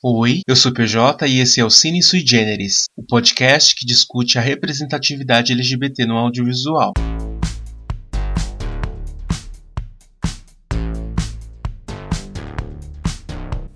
Oi, eu sou o PJ e esse é o Cine Sui Generis, o podcast que discute a representatividade LGBT no audiovisual.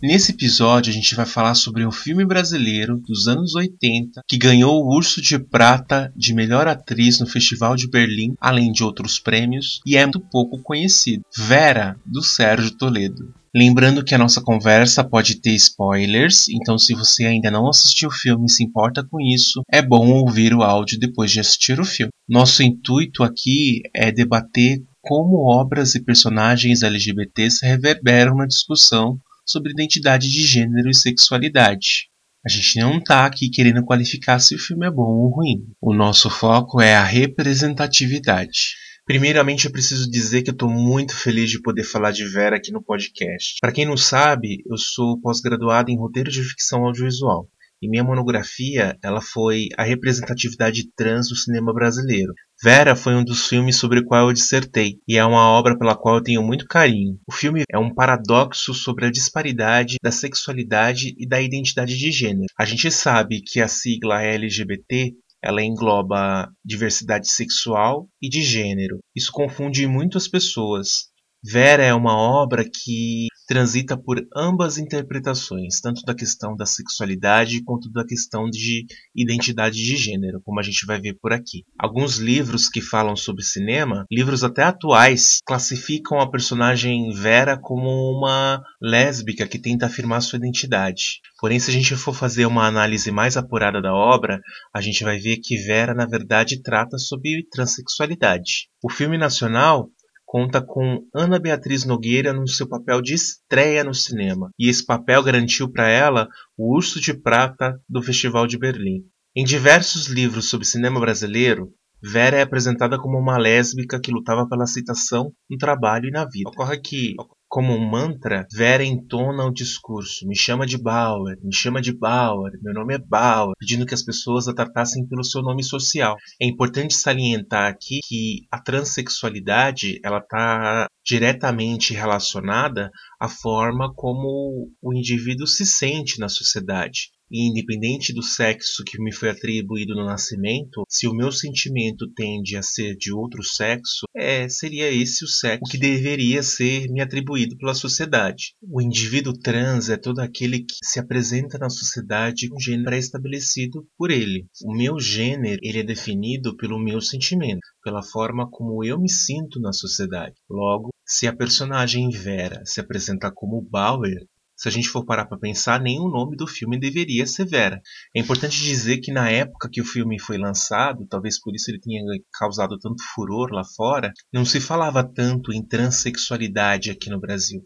Nesse episódio a gente vai falar sobre um filme brasileiro dos anos 80 que ganhou o Urso de Prata de melhor atriz no Festival de Berlim, além de outros prêmios, e é muito pouco conhecido. Vera, do Sérgio Toledo. Lembrando que a nossa conversa pode ter spoilers, então se você ainda não assistiu o filme e se importa com isso, é bom ouvir o áudio depois de assistir o filme. Nosso intuito aqui é debater como obras e personagens LGBTs reverberam na discussão sobre identidade de gênero e sexualidade. A gente não está aqui querendo qualificar se o filme é bom ou ruim. O nosso foco é a representatividade. Primeiramente, eu preciso dizer que eu estou muito feliz de poder falar de Vera aqui no podcast. Para quem não sabe, eu sou pós-graduado em roteiro de ficção audiovisual. E minha monografia, ela foi a representatividade trans do cinema brasileiro. Vera foi um dos filmes sobre o qual eu dissertei, e é uma obra pela qual eu tenho muito carinho. O filme é um paradoxo sobre a disparidade da sexualidade e da identidade de gênero. A gente sabe que a sigla LGBT ela engloba diversidade sexual e de gênero. Isso confunde muitas pessoas. Vera é uma obra que transita por ambas interpretações, tanto da questão da sexualidade quanto da questão de identidade de gênero, como a gente vai ver por aqui. Alguns livros que falam sobre cinema, livros até atuais, classificam a personagem Vera como uma lésbica que tenta afirmar sua identidade. Porém, se a gente for fazer uma análise mais apurada da obra, a gente vai ver que Vera, na verdade, trata sobre transexualidade. O filme nacional conta com Ana Beatriz Nogueira no seu papel de estreia no cinema, e esse papel garantiu para ela o Urso de Prata do Festival de Berlim. Em diversos livros sobre cinema brasileiro, Vera é apresentada como uma lésbica que lutava pela aceitação no trabalho e na vida. Ocorre que como um mantra, Vera entona o discurso. Me chama de Bauer, me chama de Bauer, meu nome é Bauer, pedindo que as pessoas a tratassem pelo seu nome social. É importante salientar aqui que a transexualidade ela está diretamente relacionada à forma como o indivíduo se sente na sociedade e independente do sexo que me foi atribuído no nascimento, se o meu sentimento tende a ser de outro sexo, é, seria esse o sexo que deveria ser me atribuído pela sociedade. O indivíduo trans é todo aquele que se apresenta na sociedade com um gênero pré-estabelecido por ele. O meu gênero ele é definido pelo meu sentimento, pela forma como eu me sinto na sociedade. Logo, se a personagem Vera se apresenta como Bauer, se a gente for parar para pensar, nem o nome do filme deveria ser Vera. É importante dizer que na época que o filme foi lançado, talvez por isso ele tenha causado tanto furor lá fora, não se falava tanto em transexualidade aqui no Brasil.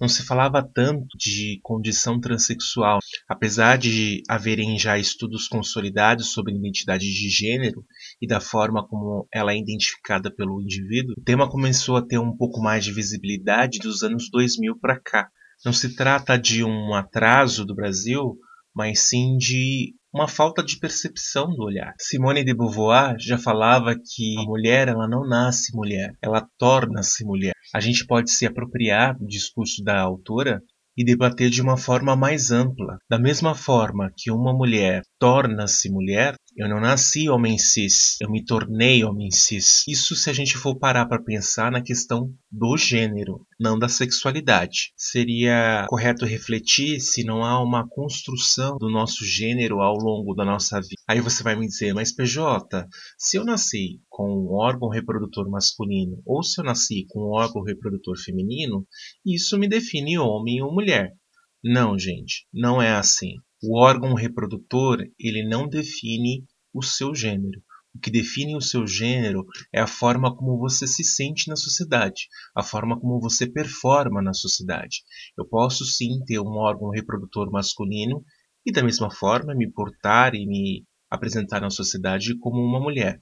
Não se falava tanto de condição transexual, apesar de haverem já estudos consolidados sobre identidade de gênero e da forma como ela é identificada pelo indivíduo, o tema começou a ter um pouco mais de visibilidade dos anos 2000 para cá, não se trata de um atraso do Brasil, mas sim de uma falta de percepção do olhar. Simone de Beauvoir já falava que a mulher ela não nasce mulher, ela torna-se mulher. A gente pode se apropriar do discurso da autora e debater de uma forma mais ampla. Da mesma forma que uma mulher torna-se mulher, eu não nasci homem cis, eu me tornei homem cis. Isso se a gente for parar para pensar na questão do gênero, não da sexualidade. Seria correto refletir se não há uma construção do nosso gênero ao longo da nossa vida. Aí você vai me dizer, mas PJ, se eu nasci com um órgão reprodutor masculino ou se eu nasci com um órgão reprodutor feminino, isso me define homem ou mulher. Não, gente, não é assim. O órgão reprodutor, ele não define o seu gênero. O que define o seu gênero é a forma como você se sente na sociedade, a forma como você performa na sociedade. Eu posso sim ter um órgão reprodutor masculino e da mesma forma me portar e me apresentar na sociedade como uma mulher.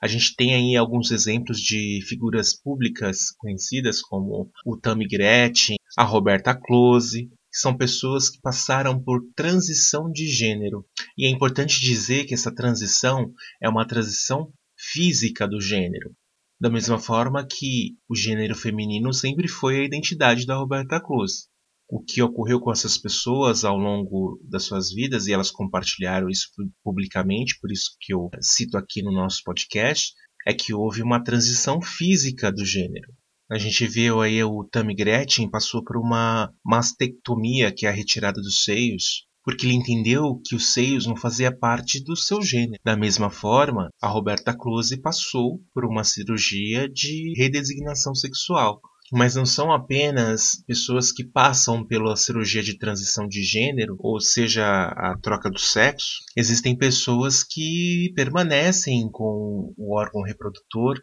A gente tem aí alguns exemplos de figuras públicas conhecidas como o Tammy Gretchen, a Roberta Close, que são pessoas que passaram por transição de gênero. E é importante dizer que essa transição é uma transição física do gênero. Da mesma forma que o gênero feminino sempre foi a identidade da Roberta Cruz. o que ocorreu com essas pessoas ao longo das suas vidas e elas compartilharam isso publicamente, por isso que eu cito aqui no nosso podcast, é que houve uma transição física do gênero. A gente viu aí o Tammy Gretchen passou por uma mastectomia, que é a retirada dos seios, porque ele entendeu que os seios não fazia parte do seu gênero. Da mesma forma, a Roberta Close passou por uma cirurgia de redesignação sexual. Mas não são apenas pessoas que passam pela cirurgia de transição de gênero, ou seja, a troca do sexo. Existem pessoas que permanecem com o órgão reprodutor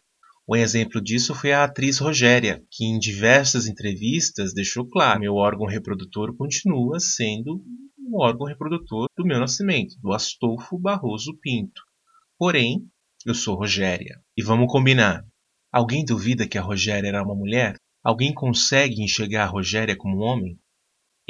um exemplo disso foi a atriz Rogéria, que em diversas entrevistas deixou claro: meu órgão reprodutor continua sendo o órgão reprodutor do meu nascimento, do Astolfo Barroso Pinto. Porém, eu sou Rogéria. E vamos combinar: alguém duvida que a Rogéria era uma mulher? Alguém consegue enxergar a Rogéria como um homem?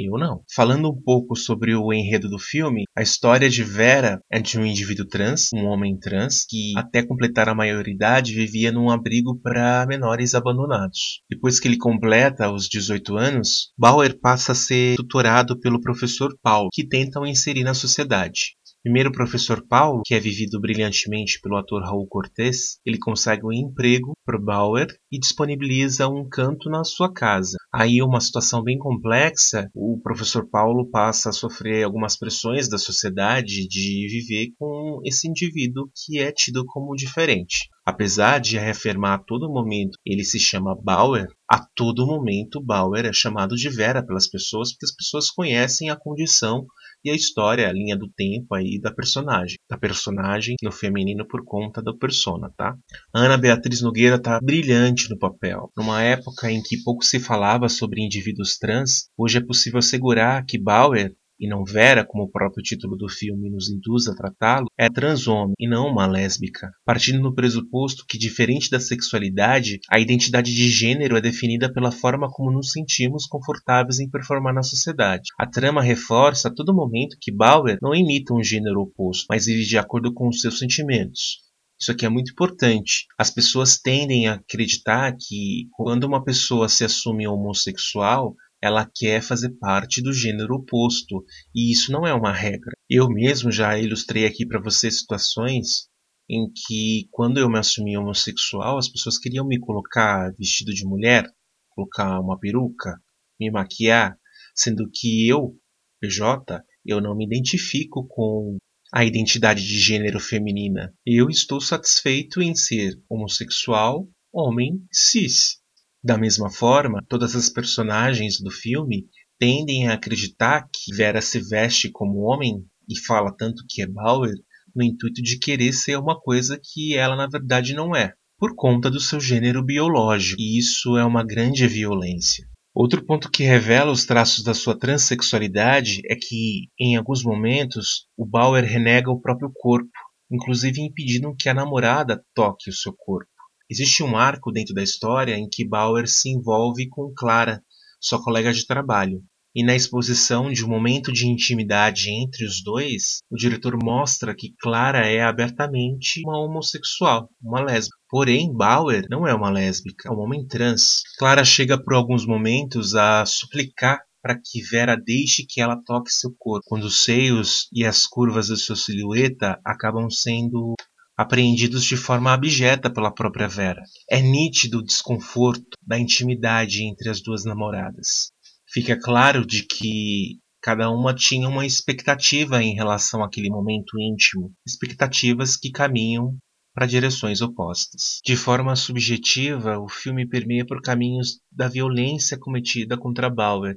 Eu não. Falando um pouco sobre o enredo do filme, a história de Vera é de um indivíduo trans, um homem trans, que até completar a maioridade vivia num abrigo para menores abandonados. Depois que ele completa os 18 anos, Bauer passa a ser tutorado pelo professor Paulo, que tenta o inserir na sociedade. Primeiro o professor Paulo, que é vivido brilhantemente pelo ator Raul Cortez, ele consegue um emprego para Bauer e disponibiliza um canto na sua casa. Aí uma situação bem complexa, o professor Paulo passa a sofrer algumas pressões da sociedade de viver com esse indivíduo que é tido como diferente. Apesar de reafirmar a todo momento ele se chama Bauer, a todo momento Bauer é chamado de Vera pelas pessoas, porque as pessoas conhecem a condição e a história, a linha do tempo aí da personagem. Da personagem no feminino por conta da persona, tá? Ana Beatriz Nogueira tá brilhante no papel. Numa época em que pouco se falava sobre indivíduos trans, hoje é possível assegurar que Bauer e não Vera, como o próprio título do filme nos induz a tratá-lo, é transhomem e não uma lésbica, partindo do pressuposto que, diferente da sexualidade, a identidade de gênero é definida pela forma como nos sentimos confortáveis em performar na sociedade. A trama reforça a todo momento que Bauer não imita um gênero oposto, mas vive de acordo com os seus sentimentos. Isso aqui é muito importante. As pessoas tendem a acreditar que quando uma pessoa se assume homossexual, ela quer fazer parte do gênero oposto, e isso não é uma regra. Eu mesmo já ilustrei aqui para você situações em que, quando eu me assumi homossexual, as pessoas queriam me colocar vestido de mulher, colocar uma peruca, me maquiar, sendo que eu, PJ, eu não me identifico com a identidade de gênero feminina. Eu estou satisfeito em ser homossexual, homem, cis. Da mesma forma, todas as personagens do filme tendem a acreditar que Vera se veste como homem e fala tanto que é Bauer no intuito de querer ser uma coisa que ela na verdade não é, por conta do seu gênero biológico, e isso é uma grande violência. Outro ponto que revela os traços da sua transexualidade é que, em alguns momentos, o Bauer renega o próprio corpo, inclusive impedindo que a namorada toque o seu corpo. Existe um arco dentro da história em que Bauer se envolve com Clara, sua colega de trabalho. E na exposição de um momento de intimidade entre os dois, o diretor mostra que Clara é abertamente uma homossexual, uma lésbica. Porém, Bauer não é uma lésbica, é um homem trans. Clara chega por alguns momentos a suplicar para que Vera deixe que ela toque seu corpo, quando os seios e as curvas da sua silhueta acabam sendo apreendidos de forma abjeta pela própria Vera. É nítido o desconforto da intimidade entre as duas namoradas. Fica claro de que cada uma tinha uma expectativa em relação àquele momento íntimo, expectativas que caminham para direções opostas. De forma subjetiva, o filme permeia por caminhos da violência cometida contra Bauer,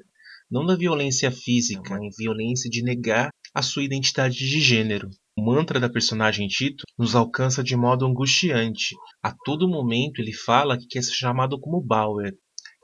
não da violência física, mas violência de negar a sua identidade de gênero. O mantra da personagem Tito nos alcança de modo angustiante. A todo momento ele fala que quer ser chamado como Bauer.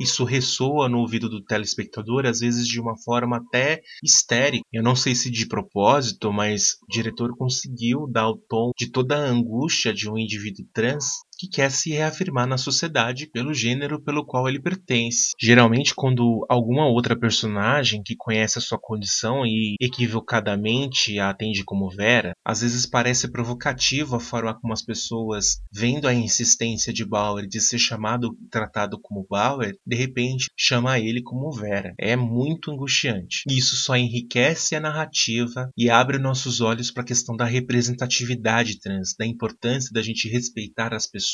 Isso ressoa no ouvido do telespectador, às vezes de uma forma até histérica. Eu não sei se de propósito, mas o diretor conseguiu dar o tom de toda a angústia de um indivíduo trans que quer se reafirmar na sociedade pelo gênero pelo qual ele pertence. Geralmente, quando alguma outra personagem que conhece a sua condição e equivocadamente a atende como Vera, às vezes parece provocativo a forma como as pessoas, vendo a insistência de Bauer de ser chamado e tratado como Bauer, de repente chama ele como Vera. É muito angustiante. Isso só enriquece a narrativa e abre nossos olhos para a questão da representatividade trans, da importância da gente respeitar as pessoas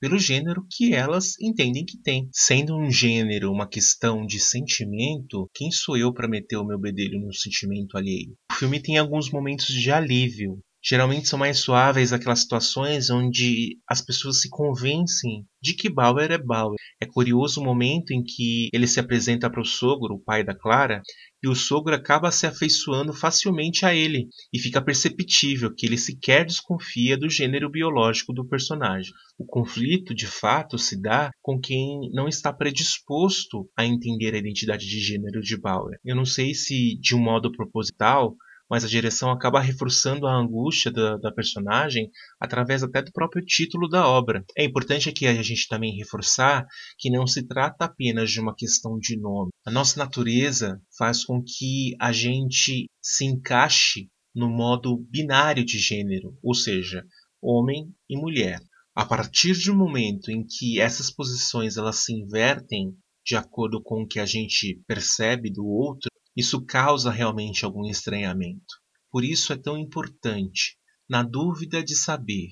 pelo gênero que elas entendem que tem. Sendo um gênero uma questão de sentimento, quem sou eu para meter o meu bedelho no sentimento alheio? O filme tem alguns momentos de alívio, Geralmente são mais suaves aquelas situações onde as pessoas se convencem de que Bauer é Bauer. É curioso o momento em que ele se apresenta para o sogro, o pai da Clara, e o sogro acaba se afeiçoando facilmente a ele, e fica perceptível que ele sequer desconfia do gênero biológico do personagem. O conflito, de fato, se dá com quem não está predisposto a entender a identidade de gênero de Bauer. Eu não sei se de um modo proposital mas a direção acaba reforçando a angústia da, da, personagem através até do próprio título da obra. É importante aqui a gente também reforçar que não se trata apenas de uma questão de nome. A nossa natureza faz com que a gente se encaixe no modo binário de gênero, ou seja, homem e mulher. A partir um momento em que essas posições elas se invertem de acordo com o que a gente percebe do outro, isso causa realmente algum estranhamento. Por isso é tão importante, na dúvida de saber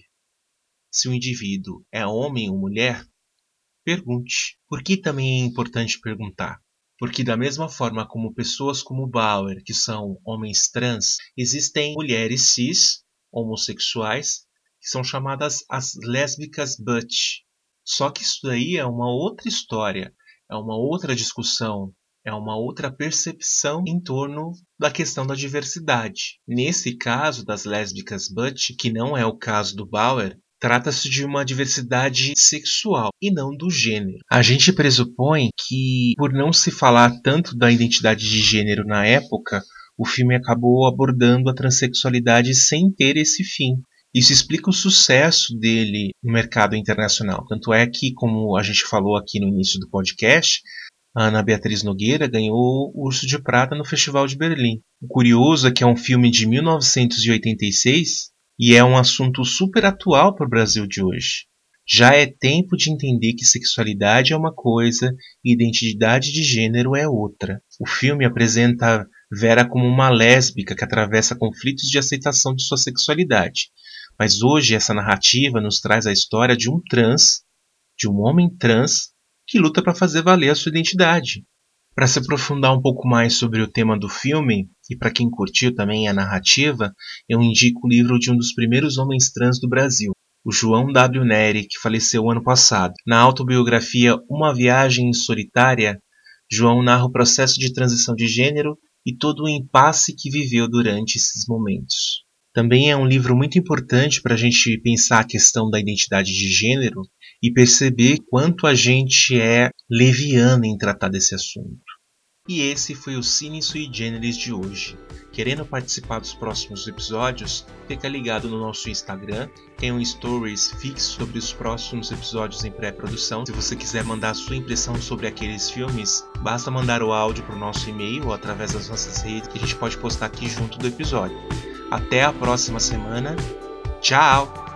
se o indivíduo é homem ou mulher, pergunte. Por que também é importante perguntar? Porque, da mesma forma como pessoas como Bauer, que são homens trans, existem mulheres cis, homossexuais, que são chamadas as lésbicas butch. Só que isso daí é uma outra história, é uma outra discussão, é uma outra percepção em torno da questão da diversidade. Nesse caso das lésbicas Butch, que não é o caso do Bauer, trata-se de uma diversidade sexual e não do gênero. A gente pressupõe que, por não se falar tanto da identidade de gênero na época, o filme acabou abordando a transexualidade sem ter esse fim. Isso explica o sucesso dele no mercado internacional. Tanto é que, como a gente falou aqui no início do podcast, a Ana Beatriz Nogueira ganhou o Urso de Prata no Festival de Berlim. O curioso é que é um filme de 1986 e é um assunto super atual para o Brasil de hoje. Já é tempo de entender que sexualidade é uma coisa e identidade de gênero é outra. O filme apresenta Vera como uma lésbica que atravessa conflitos de aceitação de sua sexualidade. Mas hoje essa narrativa nos traz a história de um trans, de um homem trans que luta para fazer valer a sua identidade. Para se aprofundar um pouco mais sobre o tema do filme, e para quem curtiu também a narrativa, eu indico o livro de um dos primeiros homens trans do Brasil, o João W. Neri, que faleceu ano passado. Na autobiografia Uma Viagem Solitária, João narra o processo de transição de gênero e todo o impasse que viveu durante esses momentos. Também é um livro muito importante para a gente pensar a questão da identidade de gênero e perceber quanto a gente é leviano em tratar desse assunto. E esse foi o Cine Sui Generis de hoje. Querendo participar dos próximos episódios, fica ligado no nosso Instagram, tem um stories fixo sobre os próximos episódios em pré-produção. Se você quiser mandar sua impressão sobre aqueles filmes, basta mandar o áudio para o nosso e-mail ou através das nossas redes que a gente pode postar aqui junto do episódio. Até a próxima semana. Tchau!